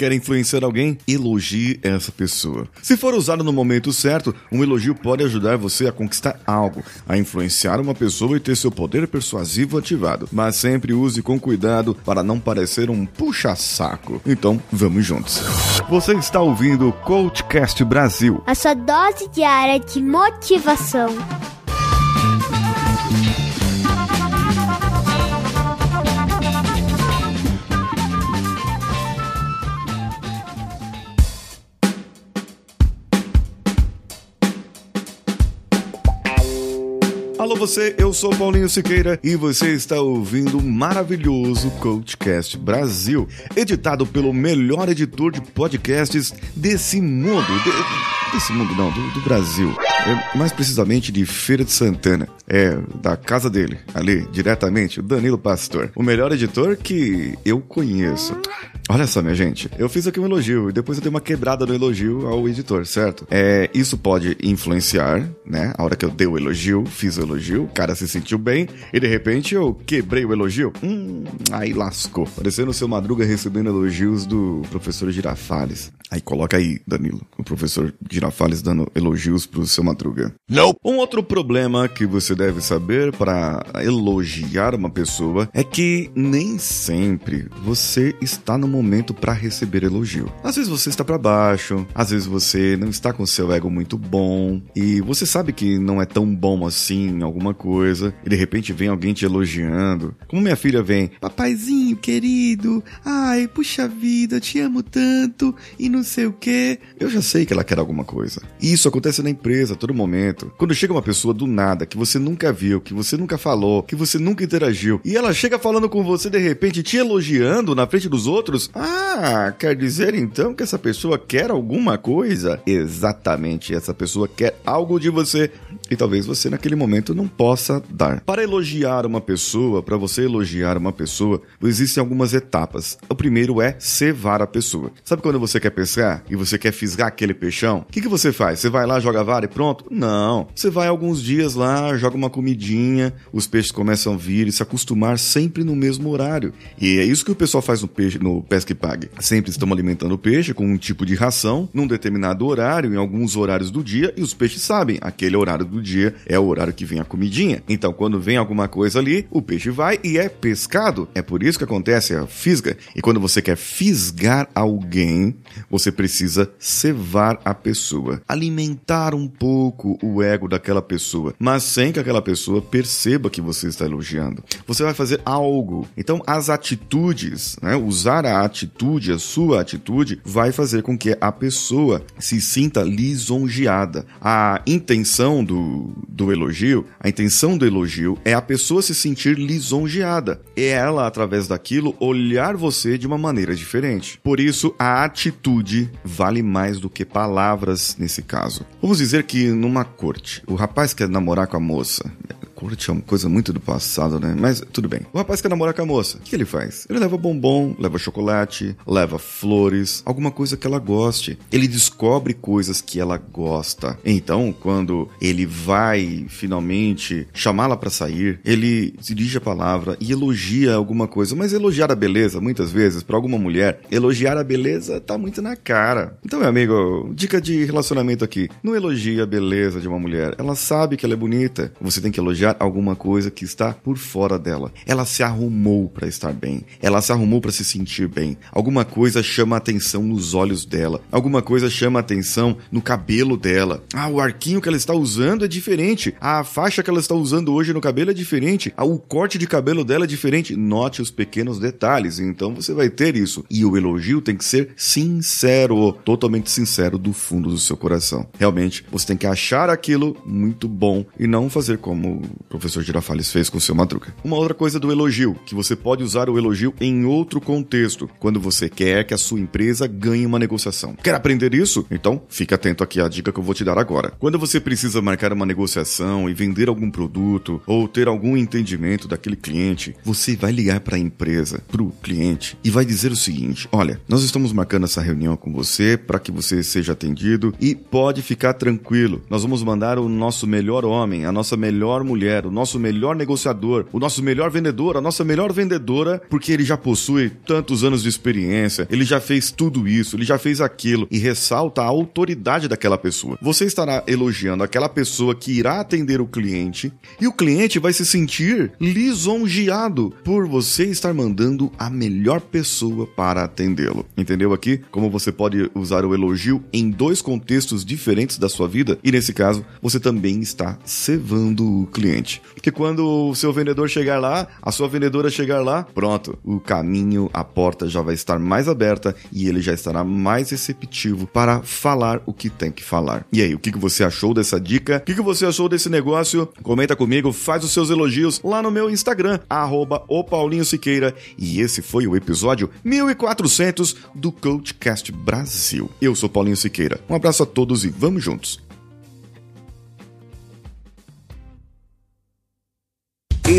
Quer influenciar alguém? Elogie essa pessoa. Se for usado no momento certo, um elogio pode ajudar você a conquistar algo, a influenciar uma pessoa e ter seu poder persuasivo ativado. Mas sempre use com cuidado para não parecer um puxa-saco. Então, vamos juntos. Você está ouvindo o Coachcast Brasil. A sua dose diária de motivação. Alô você, eu sou Paulinho Siqueira e você está ouvindo o maravilhoso Coachcast Brasil, editado pelo melhor editor de podcasts desse mundo. De, desse mundo não, do, do Brasil. É, mais precisamente de Feira de Santana. É, da casa dele, ali, diretamente, o Danilo Pastor. O melhor editor que eu conheço. Olha só, minha gente, eu fiz aqui um elogio e depois eu dei uma quebrada no elogio ao editor, certo? É, isso pode influenciar, né? A hora que eu dei o elogio, fiz o elogio, o cara se sentiu bem e de repente eu quebrei o elogio. Hum, aí lascou. Parecendo o seu Madruga recebendo elogios do professor Girafales. Aí coloca aí, Danilo, o professor Girafales dando elogios pro seu Madruga. Não. Um outro problema que você deve saber para elogiar uma pessoa é que nem sempre você está no momento para receber elogio. Às vezes você está para baixo, às vezes você não está com seu ego muito bom e você sabe que não é tão bom assim em alguma coisa e de repente vem alguém te elogiando. Como minha filha vem, papaizinho querido, ai, puxa vida, te amo tanto e não sei o que. Eu já sei que ela quer alguma coisa. E isso acontece na empresa a todo momento. Quando chega uma pessoa do nada que você nunca viu, que você nunca falou, que você nunca interagiu e ela chega falando com você de repente te elogiando na frente dos outros, ah, quer dizer então que essa pessoa quer alguma coisa? Exatamente, essa pessoa quer algo de você e talvez você naquele momento não possa dar. Para elogiar uma pessoa, para você elogiar uma pessoa, existem algumas etapas. O primeiro é cevar a pessoa. Sabe quando você quer pescar e você quer fisgar aquele peixão? O que, que você faz? Você vai lá, joga vara e pronto? Não. Você vai alguns dias lá, joga uma comidinha, os peixes começam a vir e se acostumar sempre no mesmo horário. E é isso que o pessoal faz no peixe, no pesca e pague. Sempre estão alimentando o peixe com um tipo de ração, num determinado horário, em alguns horários do dia, e os peixes sabem, aquele horário do dia é o horário que vem a comidinha. Então, quando vem alguma coisa ali, o peixe vai e é pescado. É por isso que acontece a fisga. E quando você quer fisgar alguém, você precisa cevar a pessoa, alimentar um pouco o ego daquela pessoa, mas sem que aquela pessoa perceba que você está elogiando. Você vai fazer algo. Então, as atitudes, né, usar a atitude, a sua atitude, vai fazer com que a pessoa se sinta lisonjeada. A intenção do, do elogio, a intenção do elogio é a pessoa se sentir lisonjeada. É ela, através daquilo, olhar você de uma maneira diferente. Por isso, a atitude vale mais do que palavras nesse caso. Vamos dizer que numa corte, o rapaz quer namorar com a moça corte é uma coisa muito do passado, né? Mas tudo bem. O rapaz quer namorar com a moça. O que ele faz? Ele leva bombom, leva chocolate, leva flores, alguma coisa que ela goste. Ele descobre coisas que ela gosta. Então, quando ele vai finalmente chamá-la para sair, ele dirige a palavra e elogia alguma coisa. Mas elogiar a beleza, muitas vezes, para alguma mulher, elogiar a beleza tá muito na cara. Então, meu amigo, dica de relacionamento aqui: não elogie a beleza de uma mulher. Ela sabe que ela é bonita. Você tem que elogiar alguma coisa que está por fora dela. Ela se arrumou para estar bem. Ela se arrumou para se sentir bem. Alguma coisa chama atenção nos olhos dela. Alguma coisa chama atenção no cabelo dela. Ah, o arquinho que ela está usando é diferente. A faixa que ela está usando hoje no cabelo é diferente. Ah, o corte de cabelo dela é diferente. Note os pequenos detalhes. Então você vai ter isso. E o elogio tem que ser sincero, totalmente sincero do fundo do seu coração. Realmente, você tem que achar aquilo muito bom e não fazer como o professor Girafales fez com o seu Madruga. Uma outra coisa do elogio, que você pode usar o elogio em outro contexto, quando você quer que a sua empresa ganhe uma negociação. Quer aprender isso? Então, fique atento aqui à dica que eu vou te dar agora. Quando você precisa marcar uma negociação e vender algum produto ou ter algum entendimento daquele cliente, você vai ligar para a empresa, para o cliente e vai dizer o seguinte: "Olha, nós estamos marcando essa reunião com você para que você seja atendido e pode ficar tranquilo. Nós vamos mandar o nosso melhor homem, a nossa melhor mulher mulher, o nosso melhor negociador, o nosso melhor vendedor, a nossa melhor vendedora, porque ele já possui tantos anos de experiência, ele já fez tudo isso, ele já fez aquilo e ressalta a autoridade daquela pessoa. Você estará elogiando aquela pessoa que irá atender o cliente e o cliente vai se sentir lisonjeado por você estar mandando a melhor pessoa para atendê-lo. Entendeu aqui como você pode usar o elogio em dois contextos diferentes da sua vida? E nesse caso, você também está cevando o cliente. Porque quando o seu vendedor chegar lá, a sua vendedora chegar lá, pronto, o caminho, a porta já vai estar mais aberta e ele já estará mais receptivo para falar o que tem que falar. E aí, o que você achou dessa dica? O que você achou desse negócio? Comenta comigo, faz os seus elogios lá no meu Instagram, arroba o Paulinho Siqueira. E esse foi o episódio 1400 do Coachcast Brasil. Eu sou Paulinho Siqueira. Um abraço a todos e vamos juntos.